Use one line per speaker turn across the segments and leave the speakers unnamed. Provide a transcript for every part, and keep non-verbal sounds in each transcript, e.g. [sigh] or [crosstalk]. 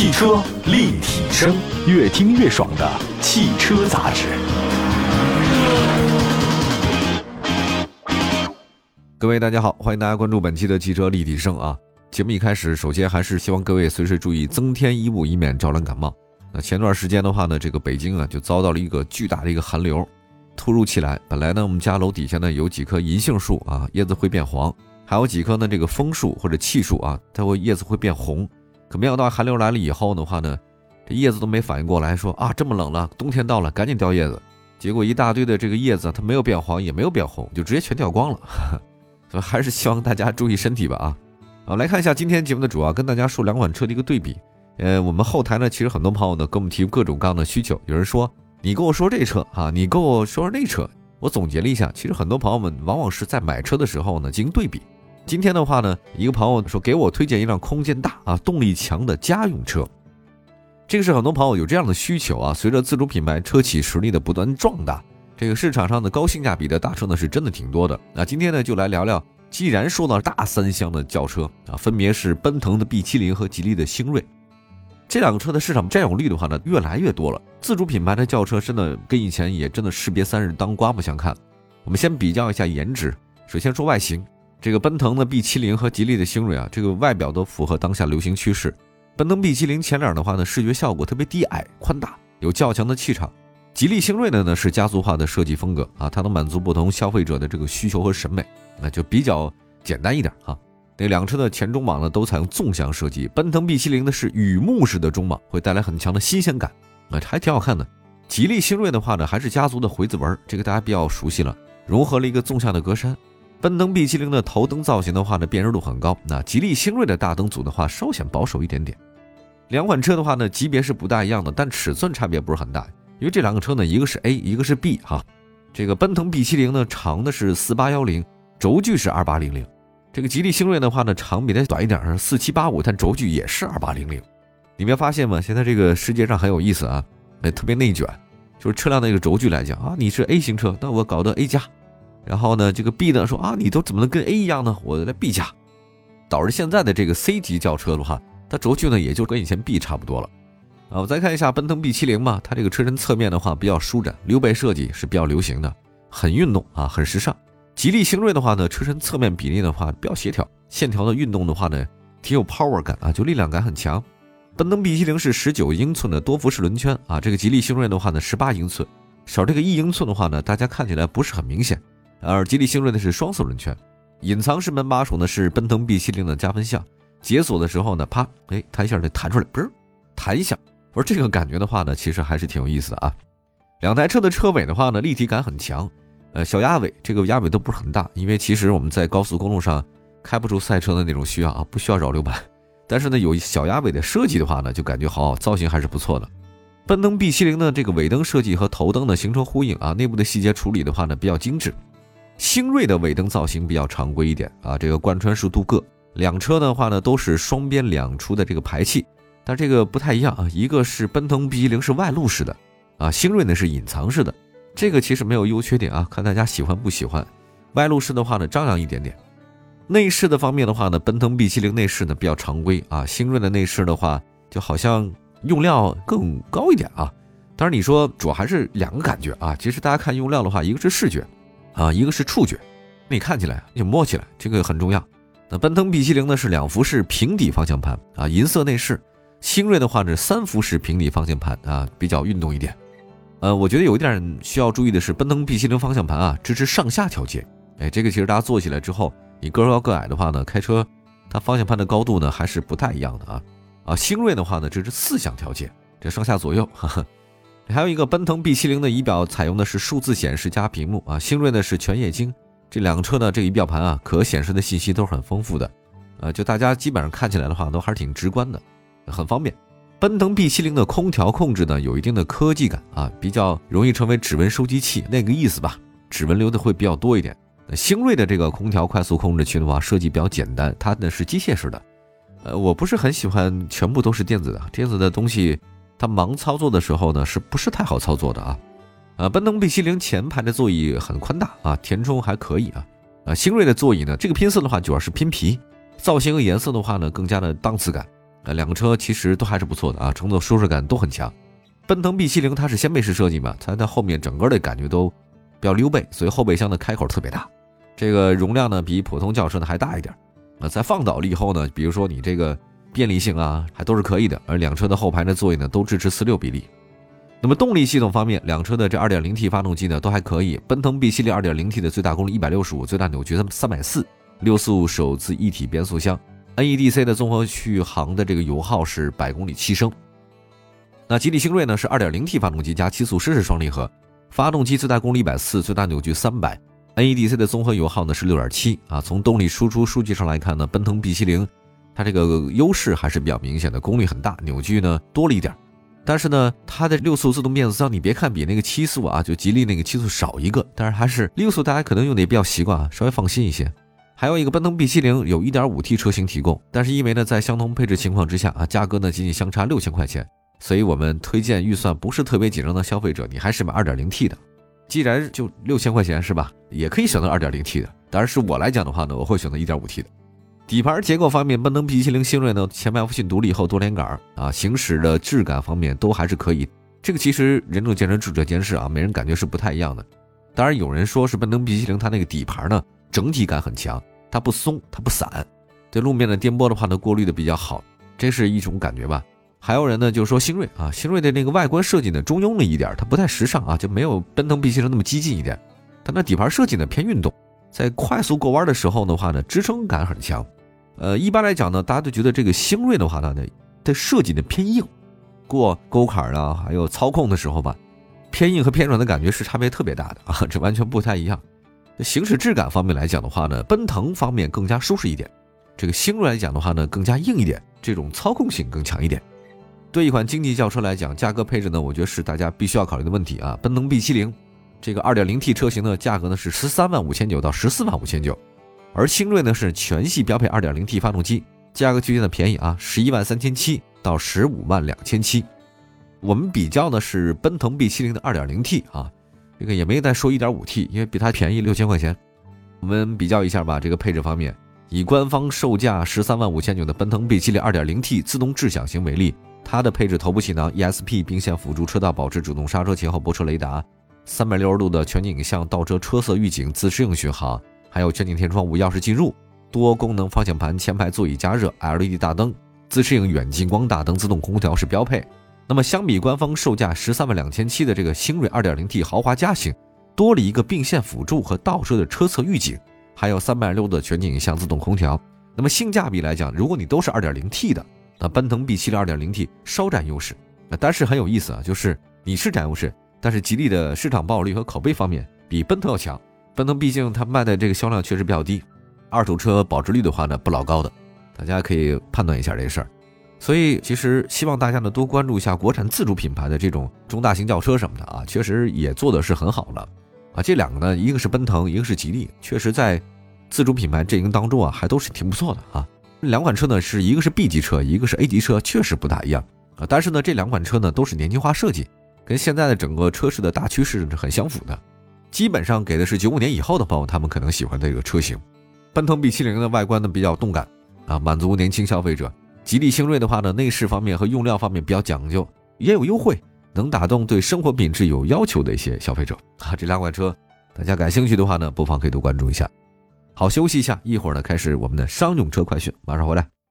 汽车立体声，越听越爽的汽车杂志。
各位大家好，欢迎大家关注本期的汽车立体声啊。节目一开始，首先还是希望各位随时注意增添衣物，以免着凉感冒。那前段时间的话呢，这个北京啊就遭到了一个巨大的一个寒流，突如其来。本来呢，我们家楼底下呢有几棵银杏树啊，叶子会变黄；还有几棵呢这个枫树或者槭树啊，它会叶子会变红。可没想到寒流来了以后的话呢，这叶子都没反应过来，说啊这么冷了，冬天到了，赶紧掉叶子。结果一大堆的这个叶子它没有变黄，也没有变红，就直接全掉光了。[laughs] 所以还是希望大家注意身体吧啊。好，来看一下今天节目的主要，跟大家说两款车的一个对比。呃，我们后台呢，其实很多朋友呢给我们提各种各样的需求。有人说你跟我说这车啊，你跟我说说那车。我总结了一下，其实很多朋友们往往是在买车的时候呢进行对比。今天的话呢，一个朋友说给我推荐一辆空间大啊、动力强的家用车。这个是很多朋友有这样的需求啊。随着自主品牌车企实力的不断壮大，这个市场上的高性价比的大车呢是真的挺多的。那今天呢就来聊聊，既然说到大三厢的轿车啊，分别是奔腾的 B70 和吉利的星瑞。这两个车的市场占有率的话呢，越来越多了。自主品牌的轿车真的跟以前也真的士别三日当刮目相看。我们先比较一下颜值，首先说外形，这个奔腾的 B70 和吉利的星瑞啊，这个外表都符合当下流行趋势。奔腾 B70 前脸的话呢，视觉效果特别低矮宽大，有较强的气场。吉利星瑞的呢是家族化的设计风格啊，它能满足不同消费者的这个需求和审美，那就比较简单一点啊。那两车的前中网呢都采用纵向设计，奔腾 B70 的是雨幕式的中网，会带来很强的新鲜感，啊，还挺好看的。吉利星瑞的话呢，还是家族的回字纹，这个大家比较熟悉了，融合了一个纵向的格栅。奔腾 B70 的头灯造型的话呢，辨识度很高，那吉利星瑞的大灯组的话稍显保守一点点。两款车的话呢，级别是不大一样的，但尺寸差别不是很大，因为这两个车呢，一个是 A，一个是 B 哈。这个奔腾 B70 呢，长的是四八幺零，轴距是二八零零。这个吉利星瑞的话呢，长比它短一点，是四七八五，但轴距也是二八零零。你没发现吗？现在这个世界上很有意思啊，哎，特别内卷，就是车辆的一个轴距来讲啊，你是 A 型车，那我搞的 A 加，然后呢，这个 B 呢说啊，你都怎么能跟 A 一样呢？我来 B 加，导致现在的这个 C 级轿车的话，它轴距呢也就跟以前 B 差不多了。啊，我再看一下奔腾 B 七零嘛，它这个车身侧面的话比较舒展，溜背设计是比较流行的，很运动啊，很时尚。吉利星瑞的话呢，车身侧面比例的话比较协调，线条的运动的话呢，挺有 power 感啊，就力量感很强。奔腾 B70 是十九英寸的多辐式轮圈啊，这个吉利星瑞的话呢，十八英寸，少这个一英寸的话呢，大家看起来不是很明显。而吉利星瑞呢是双色轮圈，隐藏式门把手呢是奔腾 B70 的加分项，解锁的时候呢，啪，哎，弹一下就弹出来，不是弹一下，我说这个感觉的话呢，其实还是挺有意思的啊。两台车的车尾的话呢，立体感很强。呃，小鸭尾，这个鸭尾都不是很大，因为其实我们在高速公路上开不出赛车的那种需要啊，不需要扰流板。但是呢，有小鸭尾的设计的话呢，就感觉好，造型还是不错的。奔腾 B70 的这个尾灯设计和头灯呢形成呼应啊，内部的细节处理的话呢比较精致。星瑞的尾灯造型比较常规一点啊，这个贯穿式镀铬。两车的话呢都是双边两出的这个排气，但这个不太一样啊，一个是奔腾 B70 是外露式的啊，星瑞呢是隐藏式的。这个其实没有优缺点啊，看大家喜欢不喜欢。外露式的话呢，张扬一点点。内饰的方面的话呢，奔腾 B70 内饰呢比较常规啊，星瑞的内饰的话就好像用料更高一点啊。当然你说主要还是两个感觉啊，其实大家看用料的话，一个是视觉啊，一个是触觉。你看起来，你摸起来，这个很重要。那奔腾 B70 呢是两幅式平底方向盘啊，银色内饰。星瑞的话呢，三幅式平底方向盘啊，比较运动一点。呃，我觉得有一点需要注意的是，奔腾 B70 方向盘啊支持上下调节。哎，这个其实大家坐起来之后，你个高个矮的话呢，开车它方向盘的高度呢还是不太一样的啊。啊，星瑞的话呢支持四向调节，这上下左右。哈哈。还有一个奔腾 B70 的仪表采用的是数字显示加屏幕啊，星瑞呢是全液晶。这两个车呢这个仪表盘啊可显示的信息都是很丰富的，呃，就大家基本上看起来的话都还是挺直观的，很方便。奔腾 B70 的空调控制呢，有一定的科技感啊，比较容易成为指纹收集器那个意思吧，指纹留的会比较多一点。星瑞的这个空调快速控制器的话，设计比较简单，它呢是机械式的。呃，我不是很喜欢全部都是电子的，电子的东西它盲操作的时候呢，是不是太好操作的啊？呃，奔腾 B70 前排的座椅很宽大啊，填充还可以啊。啊，星瑞的座椅呢，这个拼色的话主要是拼皮，造型和颜色的话呢更加的档次感。呃，两个车其实都还是不错的啊，乘坐舒适感都很强。奔腾 B70 它是掀背式设计嘛，它在后面整个的感觉都比较溜背，所以后备箱的开口特别大，这个容量呢比普通轿车呢还大一点。啊，在放倒了以后呢，比如说你这个便利性啊，还都是可以的。而两车的后排的座椅呢都支持四六比例。那么动力系统方面，两车的这 2.0T 发动机呢都还可以。奔腾 B 系列 2.0T 的最大功率165，最大扭矩340，六速手自一体变速箱，NEDC 的综合续航的这个油耗是百公里七升。那吉利星瑞呢是 2.0T 发动机加七速湿式双离合，发动机最大功率一百四，最大扭矩三百，NEDC 的综合油耗呢是六点七啊。从动力输出数据上来看呢，奔腾 B70 它这个优势还是比较明显的，功率很大，扭矩呢多了一点。但是呢，它的六速自动变速箱，你别看比那个七速啊，就吉利那个七速少一个，但是还是六速，大家可能用的也比较习惯啊，稍微放心一些。还有一个奔腾 B70 有 1.5T 车型提供，但是因为呢在相同配置情况之下啊，价格呢仅仅相差六千块钱。所以我们推荐预算不是特别紧张的消费者，你还是买 2.0T 的。既然就六千块钱是吧？也可以选择 2.0T 的。当然是我来讲的话呢，我会选择 1.5T 的。底盘结构方面，奔腾 B70 星锐呢，前麦弗逊独立后多连杆啊，行驶的质感方面都还是可以。这个其实仁者见仁，智者见智啊，每人感觉是不太一样的。当然有人说是奔腾 B70 它那个底盘呢，整体感很强，它不松，它不散，对路面的颠簸的话呢，过滤的比较好，这是一种感觉吧。还有人呢，就说星锐啊，星锐的那个外观设计呢中庸了一点，它不太时尚啊，就没有奔腾 B 型那么激进一点。它那底盘设计呢偏运动，在快速过弯的时候的话呢，支撑感很强。呃，一般来讲呢，大家都觉得这个星锐的话呢，它设计的偏硬，过沟坎啊，还有操控的时候吧，偏硬和偏软的感觉是差别特别大的啊，这完全不太一样。行驶质感方面来讲的话呢，奔腾方面更加舒适一点，这个星锐来讲的话呢，更加硬一点，这种操控性更强一点。对一款经济轿车来讲，价格配置呢，我觉得是大家必须要考虑的问题啊。奔腾 B70 这个 2.0T 车型的价格呢是十三万五千九到十四万五千九，而星锐呢是全系标配 2.0T 发动机，价格区间的便宜啊，十一万三千七到十五万两千七。我们比较的是奔腾 B70 的 2.0T 啊，这个也没再说 1.5T，因为比它便宜六千块钱。我们比较一下吧，这个配置方面，以官方售价十三万五千九的奔腾 B70 2.0T 自动智享型为例。它的配置头部气囊、ESP 并线辅助、车道保持、主动刹车、前后泊车雷达、三百六十度的全景影像、倒车车色预警、自适应巡航，还有全景天窗、无钥匙进入、多功能方向盘、前排座椅加热、LED 大灯、自适应远近光大灯、自动空调是标配。那么相比官方售价十三万两千七的这个星瑞 2.0T 豪华家型，多了一个并线辅助和倒车的车侧预警，还有三百六的全景影像、自动空调。那么性价比来讲，如果你都是 2.0T 的。那奔腾 B7 2.0T 稍占优势，但是很有意思啊，就是你是占优势，但是吉利的市场报率和口碑方面比奔腾要强。奔腾毕竟它卖的这个销量确实比较低，二手车保值率的话呢不老高的，大家可以判断一下这事儿。所以其实希望大家呢多关注一下国产自主品牌的这种中大型轿车什么的啊，确实也做的是很好了啊。这两个呢，一个是奔腾，一个是吉利，确实在自主品牌阵营当中啊，还都是挺不错的啊。两款车呢，是一个是 B 级车，一个是 A 级车，确实不大一样啊。但是呢，这两款车呢都是年轻化设计，跟现在的整个车市的大趋势是很相符的。基本上给的是九五年以后的朋友，他们可能喜欢这个车型。奔腾 B70 的外观呢比较动感啊，满足年轻消费者。吉利星瑞的话呢，内饰方面和用料方面比较讲究，也有优惠，能打动对生活品质有要求的一些消费者 [laughs] 啊。这两款车，大家感兴趣的话呢，不妨可以多关注一下。好，休息一下，一会儿呢开始我们的商用车快讯，马上回来。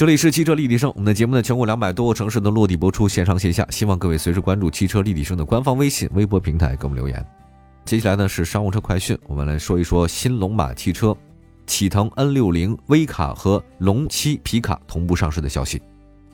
这里是汽车立体声，我们的节目呢，全国两百多个城市的落地播出，线上线下，希望各位随时关注汽车立体声的官方微信、微博平台，给我们留言。接下来呢是商务车快讯，我们来说一说新龙马汽车启腾 N60 微卡和龙七皮卡同步上市的消息。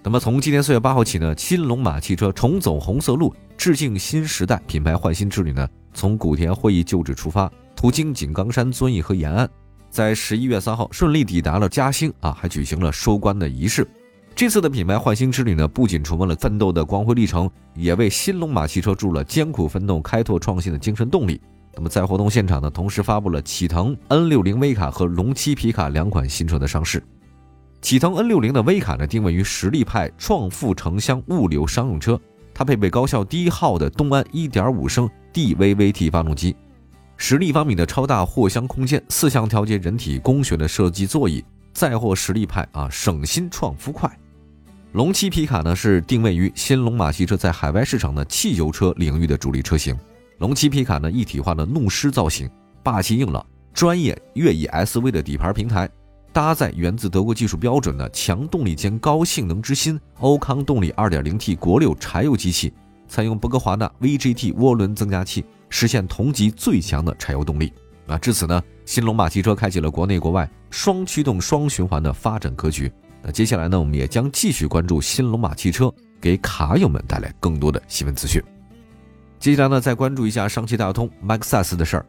那么从今年四月八号起呢，新龙马汽车重走红色路，致敬新时代品牌焕新之旅呢，从古田会议旧址出发，途经井冈山、遵义和延安。在十一月三号顺利抵达了嘉兴啊，还举行了收官的仪式。这次的品牌焕新之旅呢，不仅重温了奋斗的光辉历程，也为新龙马汽车注入了艰苦奋斗、开拓创新的精神动力。那么在活动现场呢，同时发布了启腾 N60 威卡和龙七皮卡两款新车的上市。启腾 N60 的威卡呢，定位于实力派创富城乡物流商用车，它配备高效低耗的东安1.5升 DVVT 发动机。十立方米的超大货箱空间、四项调节人体工学的设计座椅，载货实力派啊，省心创富快。龙七皮卡呢，是定位于新龙马汽车在海外市场的汽油车领域的主力车型。龙七皮卡呢，一体化的怒狮造型，霸气硬朗，专业越野 SUV 的底盘平台，搭载源自德国技术标准的强动力兼高性能之心欧康动力 2.0T 国六柴油机器，采用博格华纳 VGT 涡轮增压器，实现同级最强的柴油动力。啊，至此呢，新龙马汽车开启了国内国外双驱动双循环的发展格局。那接下来呢，我们也将继续关注新龙马汽车，给卡友们带来更多的新闻资讯。接下来呢，再关注一下上汽大通 MAXUS 的事儿。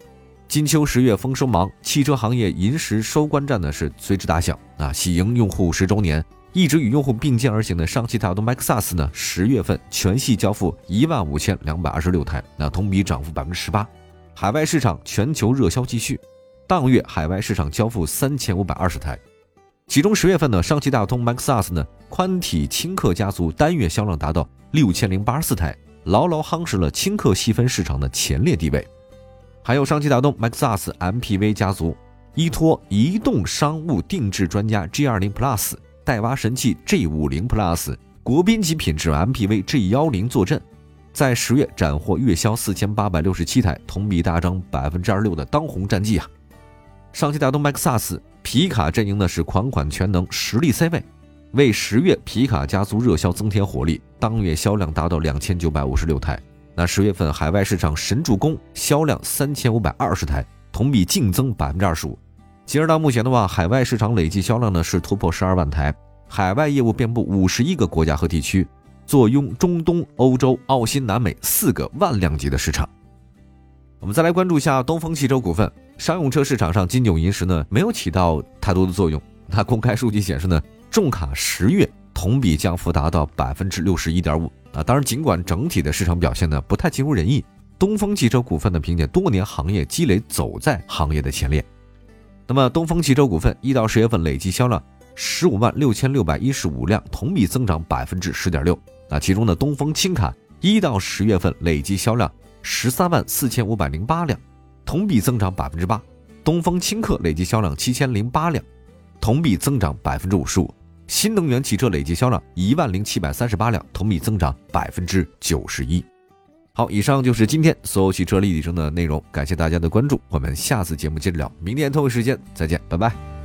金秋十月丰收忙，汽车行业银石收官战呢是随之打响啊！喜迎用户十周年，一直与用户并肩而行的上汽大通 MAXUS 呢，十月份全系交付一万五千两百二十六台，那同比涨幅百分之十八。海外市场全球热销继续，当月海外市场交付三千五百二十台，其中十月份呢，上汽大通 MAXUS 呢宽体轻客家族单月销量达到六千零八十四台。牢牢夯实了轻客细分市场的前列地位，还有上汽大通 MAXUS MPV 家族，依托移动商务定制专家 G20 Plus，带娃神器 G50 Plus，国宾级品质 MPV G10 坐镇，在十月斩获月销四千八百六十七台，同比大涨百分之二十六的当红战绩啊！上汽大通 MAXUS 皮卡阵营呢是款款全能，实力 C 位。为十月皮卡家族热销增添活力，当月销量达到两千九百五十六台。那十月份海外市场神助攻，销量三千五百二十台，同比净增百分之二十五。截止到目前的话，海外市场累计销量呢是突破十二万台，海外业务遍布五十一个国家和地区，坐拥中东、欧洲、澳新、南美四个万辆级的市场。我们再来关注一下东风汽车股份，商用车市场上金九银十呢没有起到太多的作用。那公开数据显示呢。重卡十月同比降幅达到百分之六十一点五啊！当然，尽管整体的市场表现呢不太尽如人意，东风汽车股份呢凭借多年行业积累，走在行业的前列。那么，东风汽车股份一到十月份累计销量十五万六千六百一十五辆，同比增长百分之十点六。那其中呢东风轻卡一到十月份累计销量十三万四千五百零八辆，同比增长百分之八。东风轻客累计销量七千零八辆。同比增长百分之五十五，新能源汽车累计销量一万零七百三十八辆，同比增长百分之九十一。好，以上就是今天所有汽车立体声的内容，感谢大家的关注，我们下次节目接着聊，明天同一时间再见，拜拜。